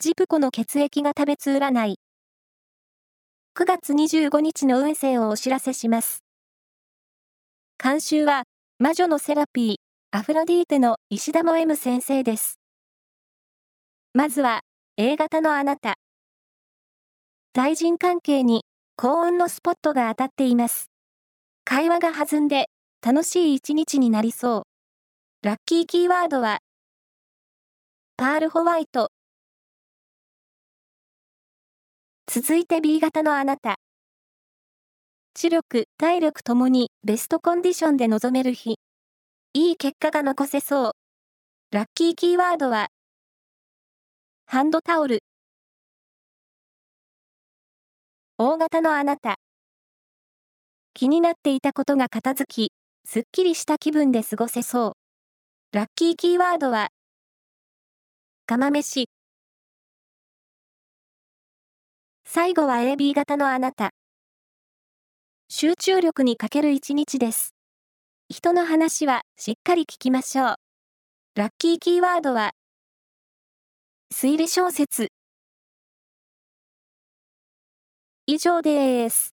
ジプコの血液が食べつ占い。9月25日の運勢をお知らせします。監修は、魔女のセラピー、アフロディーテの石田も M 先生です。まずは、A 型のあなた。対人関係に幸運のスポットが当たっています。会話が弾んで楽しい一日になりそう。ラッキーキーワードは、パールホワイト。続いて B 型のあなた。知力、体力ともにベストコンディションで臨める日。いい結果が残せそう。ラッキーキーワードは、ハンドタオル。大型のあなた。気になっていたことが片付き、すっきりした気分で過ごせそう。ラッキーキーワードは、釜飯。最後は AB 型のあなた。集中力に欠ける一日です。人の話はしっかり聞きましょう。ラッキーキーワードは、推理小説。以上です。